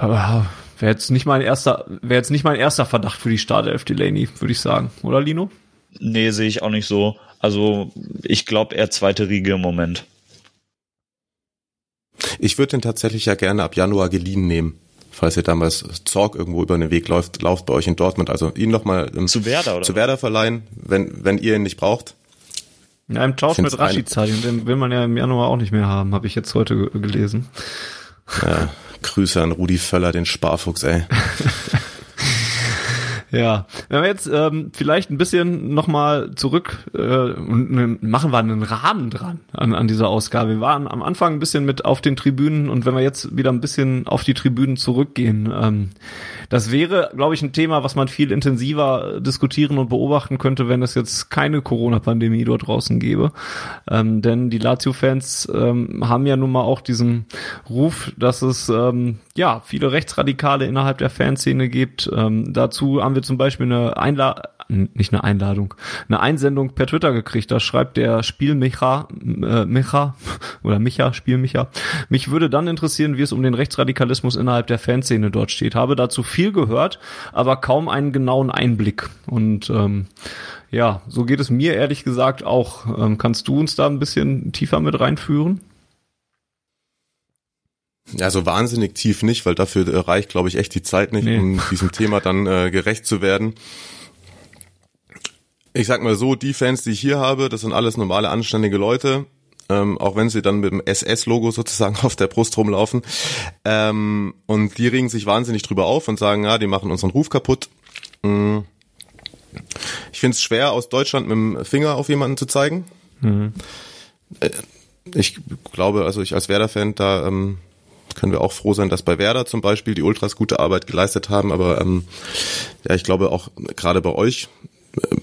wäre jetzt nicht mein erster, wäre jetzt nicht mein erster Verdacht für die Startelf Delaney, würde ich sagen, oder Lino? Nee, sehe ich auch nicht so. Also ich glaube eher zweite Riege im Moment. Ich würde den tatsächlich ja gerne ab Januar geliehen nehmen falls ihr damals Zorg irgendwo über den Weg läuft, lauft bei euch in Dortmund. Also ihn nochmal ähm, zu Werder, oder? Zu Werder verleihen, wenn, wenn ihr ihn nicht braucht. Ja, im Tausch mit Rashid und den will man ja im Januar auch nicht mehr haben, habe ich jetzt heute gelesen. Ja, Grüße an Rudi Völler, den Sparfuchs, ey. (laughs) Ja, wenn wir jetzt ähm, vielleicht ein bisschen nochmal zurück äh, und machen wir einen Rahmen dran an, an dieser Ausgabe. Wir waren am Anfang ein bisschen mit auf den Tribünen und wenn wir jetzt wieder ein bisschen auf die Tribünen zurückgehen, ähm, das wäre, glaube ich, ein Thema, was man viel intensiver diskutieren und beobachten könnte, wenn es jetzt keine Corona-Pandemie dort draußen gäbe. Ähm, denn die Lazio-Fans ähm, haben ja nun mal auch diesen Ruf, dass es ähm, ja viele Rechtsradikale innerhalb der Fanszene gibt. Ähm, dazu haben wir zum Beispiel eine Einladung, nicht eine Einladung, eine Einsendung per Twitter gekriegt. Da schreibt der Spielmicha, äh, Micha (laughs) oder Micha, Spielmicha. Mich würde dann interessieren, wie es um den Rechtsradikalismus innerhalb der Fanszene dort steht. Habe dazu viel gehört, aber kaum einen genauen Einblick. Und ähm, ja, so geht es mir ehrlich gesagt auch. Ähm, kannst du uns da ein bisschen tiefer mit reinführen? Ja, so wahnsinnig tief nicht, weil dafür reicht, glaube ich, echt die Zeit nicht, nee. um diesem Thema dann äh, gerecht zu werden. Ich sag mal so, die Fans, die ich hier habe, das sind alles normale, anständige Leute, ähm, auch wenn sie dann mit dem SS-Logo sozusagen (laughs) auf der Brust rumlaufen. Ähm, und die regen sich wahnsinnig drüber auf und sagen, ja, die machen unseren Ruf kaputt. Mhm. Ich finde es schwer, aus Deutschland mit dem Finger auf jemanden zu zeigen. Mhm. Äh, ich glaube, also ich als Werder-Fan, da ähm, können wir auch froh sein, dass bei Werder zum Beispiel die Ultras gute Arbeit geleistet haben. Aber ähm, ja, ich glaube auch gerade bei euch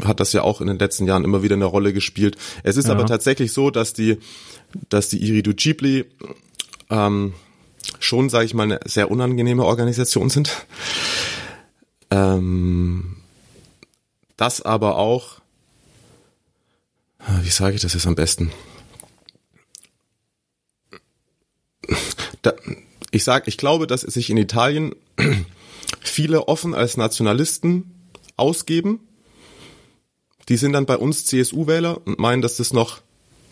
hat das ja auch in den letzten Jahren immer wieder eine Rolle gespielt. Es ist ja. aber tatsächlich so, dass die, dass die Iridu Ghibli ähm, schon, sage ich mal, eine sehr unangenehme Organisation sind. Ähm, das aber auch, wie sage ich das jetzt am besten? da, ich sag, ich glaube, dass sich in Italien (clears throat) viele offen als Nationalisten ausgeben. Die sind dann bei uns CSU-Wähler und meinen, dass das noch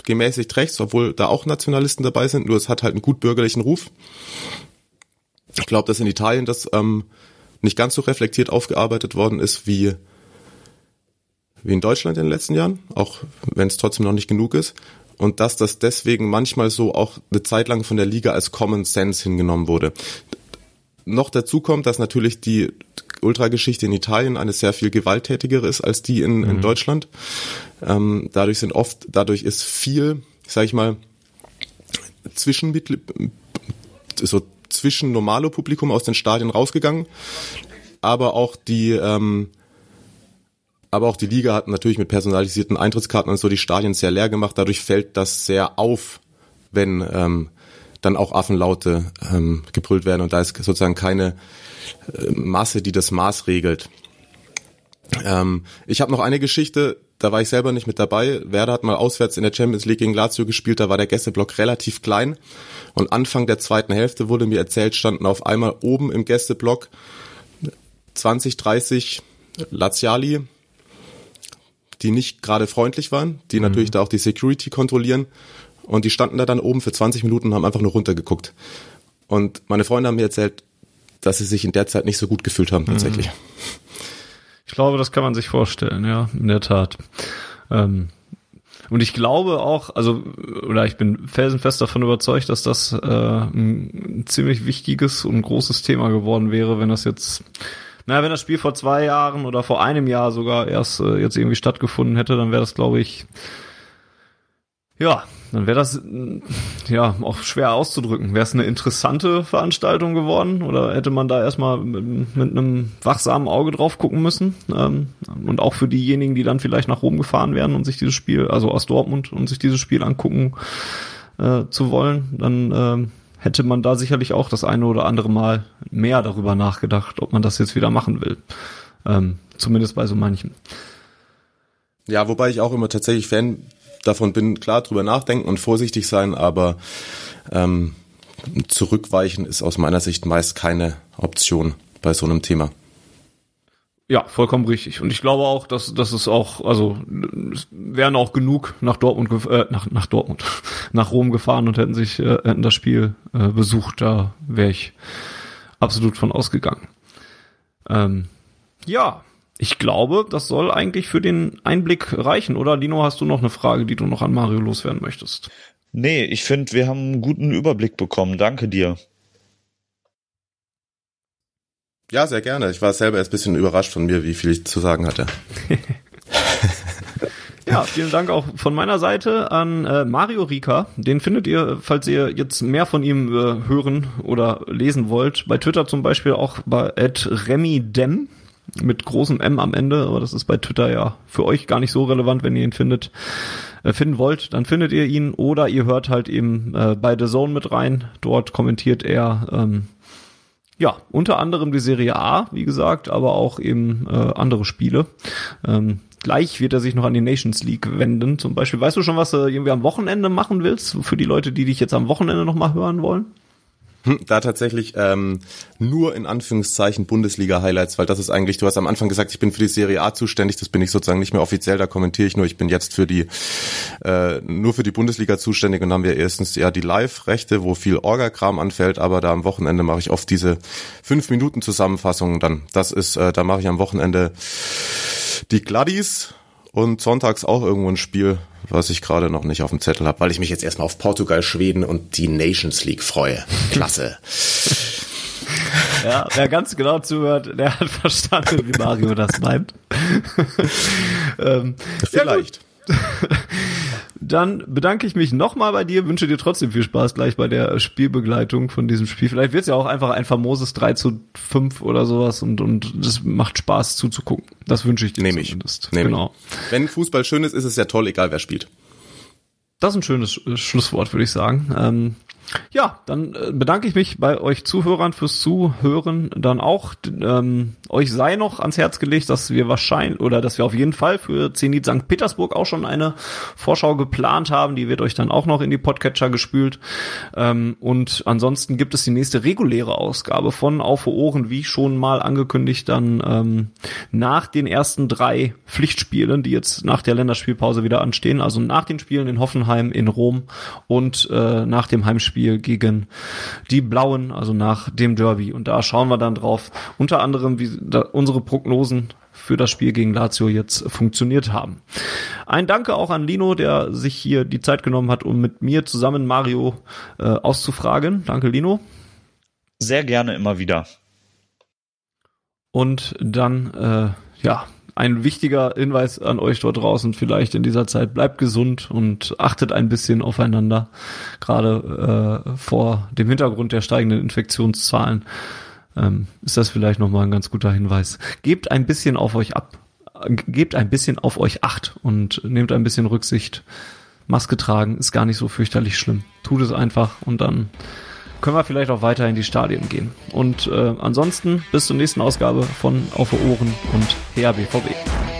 gemäßigt rechts, obwohl da auch Nationalisten dabei sind, nur es hat halt einen gut bürgerlichen Ruf. Ich glaube, dass in Italien das ähm, nicht ganz so reflektiert aufgearbeitet worden ist wie, wie in Deutschland in den letzten Jahren, auch wenn es trotzdem noch nicht genug ist und dass das deswegen manchmal so auch eine Zeit lang von der Liga als Common Sense hingenommen wurde. Noch dazu kommt, dass natürlich die Ultrageschichte in Italien eine sehr viel gewalttätigere ist als die in, mhm. in Deutschland. Ähm, dadurch sind oft, dadurch ist viel, sag ich mal, zwischen so zwischen normalo Publikum aus den Stadien rausgegangen, aber auch die ähm, aber auch die Liga hat natürlich mit personalisierten Eintrittskarten und so die Stadien sehr leer gemacht. Dadurch fällt das sehr auf, wenn ähm, dann auch Affenlaute ähm, gebrüllt werden. Und da ist sozusagen keine äh, Masse, die das Maß regelt. Ähm, ich habe noch eine Geschichte, da war ich selber nicht mit dabei. Werder hat mal auswärts in der Champions League gegen Lazio gespielt, da war der Gästeblock relativ klein. Und Anfang der zweiten Hälfte wurde mir erzählt, standen auf einmal oben im Gästeblock 20, 30 Laziali, die nicht gerade freundlich waren, die mhm. natürlich da auch die Security kontrollieren. Und die standen da dann oben für 20 Minuten und haben einfach nur runtergeguckt. Und meine Freunde haben mir erzählt, dass sie sich in der Zeit nicht so gut gefühlt haben, tatsächlich. Mhm. Ich glaube, das kann man sich vorstellen, ja, in der Tat. Ähm, und ich glaube auch, also, oder ich bin felsenfest davon überzeugt, dass das äh, ein ziemlich wichtiges und großes Thema geworden wäre, wenn das jetzt naja, wenn das Spiel vor zwei Jahren oder vor einem Jahr sogar erst äh, jetzt irgendwie stattgefunden hätte, dann wäre das, glaube ich, ja, dann wäre das äh, ja auch schwer auszudrücken. Wäre es eine interessante Veranstaltung geworden oder hätte man da erstmal mit, mit einem wachsamen Auge drauf gucken müssen? Ähm, und auch für diejenigen, die dann vielleicht nach Rom gefahren wären und sich dieses Spiel, also aus Dortmund und sich dieses Spiel angucken äh, zu wollen, dann ähm, hätte man da sicherlich auch das eine oder andere Mal mehr darüber nachgedacht, ob man das jetzt wieder machen will. Ähm, zumindest bei so manchen. Ja, wobei ich auch immer tatsächlich Fan davon bin, klar drüber nachdenken und vorsichtig sein, aber ähm, zurückweichen ist aus meiner Sicht meist keine Option bei so einem Thema. Ja, vollkommen richtig. Und ich glaube auch, dass dass es auch, also es wären auch genug nach Dortmund, äh, nach, nach Dortmund, (laughs) nach Rom gefahren und hätten sich äh, hätten das Spiel äh, besucht. Da wäre ich absolut von ausgegangen. Ähm, ja, ich glaube, das soll eigentlich für den Einblick reichen, oder? Lino, hast du noch eine Frage, die du noch an Mario loswerden möchtest? Nee, ich finde, wir haben einen guten Überblick bekommen. Danke dir. Ja, sehr gerne. Ich war selber erst ein bisschen überrascht von mir, wie viel ich zu sagen hatte. (laughs) Ja, vielen Dank auch von meiner Seite an äh, Mario Rika. Den findet ihr, falls ihr jetzt mehr von ihm äh, hören oder lesen wollt, bei Twitter zum Beispiel auch bei @remidem mit großem M am Ende, aber das ist bei Twitter ja für euch gar nicht so relevant, wenn ihr ihn findet, äh, finden wollt, dann findet ihr ihn oder ihr hört halt eben äh, bei The Zone mit rein. Dort kommentiert er ähm, ja, unter anderem die Serie A, wie gesagt, aber auch eben äh, andere Spiele. Ähm, gleich wird er sich noch an die Nations League wenden. Zum Beispiel, weißt du schon, was du irgendwie am Wochenende machen willst? Für die Leute, die dich jetzt am Wochenende noch mal hören wollen? Hm, Da tatsächlich ähm, nur in Anführungszeichen Bundesliga-Highlights, weil das ist eigentlich, du hast am Anfang gesagt, ich bin für die Serie A zuständig, das bin ich sozusagen nicht mehr offiziell, da kommentiere ich nur, ich bin jetzt für die äh, nur für die Bundesliga zuständig und haben wir erstens ja die Live-Rechte, wo viel Orga-Kram anfällt, aber da am Wochenende mache ich oft diese fünf Minuten Zusammenfassungen dann. Das ist, äh, da mache ich am Wochenende die Gladdies und sonntags auch irgendwo ein Spiel, was ich gerade noch nicht auf dem Zettel habe, weil ich mich jetzt erstmal auf Portugal, Schweden und die Nations League freue. Klasse. (laughs) Ja, wer ganz genau zuhört, der hat verstanden, wie Mario das meint. (laughs) ähm, Vielleicht. Ja, (laughs) Dann bedanke ich mich nochmal bei dir, wünsche dir trotzdem viel Spaß gleich bei der Spielbegleitung von diesem Spiel. Vielleicht wird es ja auch einfach ein famoses 3 zu 5 oder sowas und, und das macht Spaß zuzugucken. Das wünsche ich dir Nehm ich. zumindest. Nehm genau. ich. Wenn Fußball schön ist, ist es ja toll, egal wer spielt. Das ist ein schönes Schlusswort, würde ich sagen. Ähm, ja, dann äh, bedanke ich mich bei euch Zuhörern fürs Zuhören. Dann auch ähm, euch sei noch ans Herz gelegt, dass wir wahrscheinlich oder dass wir auf jeden Fall für Zenit St. Petersburg auch schon eine Vorschau geplant haben. Die wird euch dann auch noch in die Podcatcher gespült. Ähm, und ansonsten gibt es die nächste reguläre Ausgabe von Auf Ohren, wie schon mal angekündigt, dann ähm, nach den ersten drei Pflichtspielen, die jetzt nach der Länderspielpause wieder anstehen. Also nach den Spielen in Hoffenheim, in Rom und äh, nach dem Heimspiel gegen die Blauen, also nach dem Derby. Und da schauen wir dann drauf, unter anderem, wie unsere Prognosen für das Spiel gegen Lazio jetzt funktioniert haben. Ein Danke auch an Lino, der sich hier die Zeit genommen hat, um mit mir zusammen Mario äh, auszufragen. Danke, Lino. Sehr gerne immer wieder. Und dann, äh, ja, ein wichtiger Hinweis an euch dort draußen vielleicht in dieser Zeit. Bleibt gesund und achtet ein bisschen aufeinander, gerade äh, vor dem Hintergrund der steigenden Infektionszahlen. Ähm, ist das vielleicht nochmal ein ganz guter Hinweis. Gebt ein bisschen auf euch ab. Gebt ein bisschen auf euch acht und nehmt ein bisschen Rücksicht. Maske tragen ist gar nicht so fürchterlich schlimm. Tut es einfach und dann können wir vielleicht auch weiter in die Stadien gehen. Und äh, ansonsten bis zur nächsten Ausgabe von Auf Ohren und Her BVB.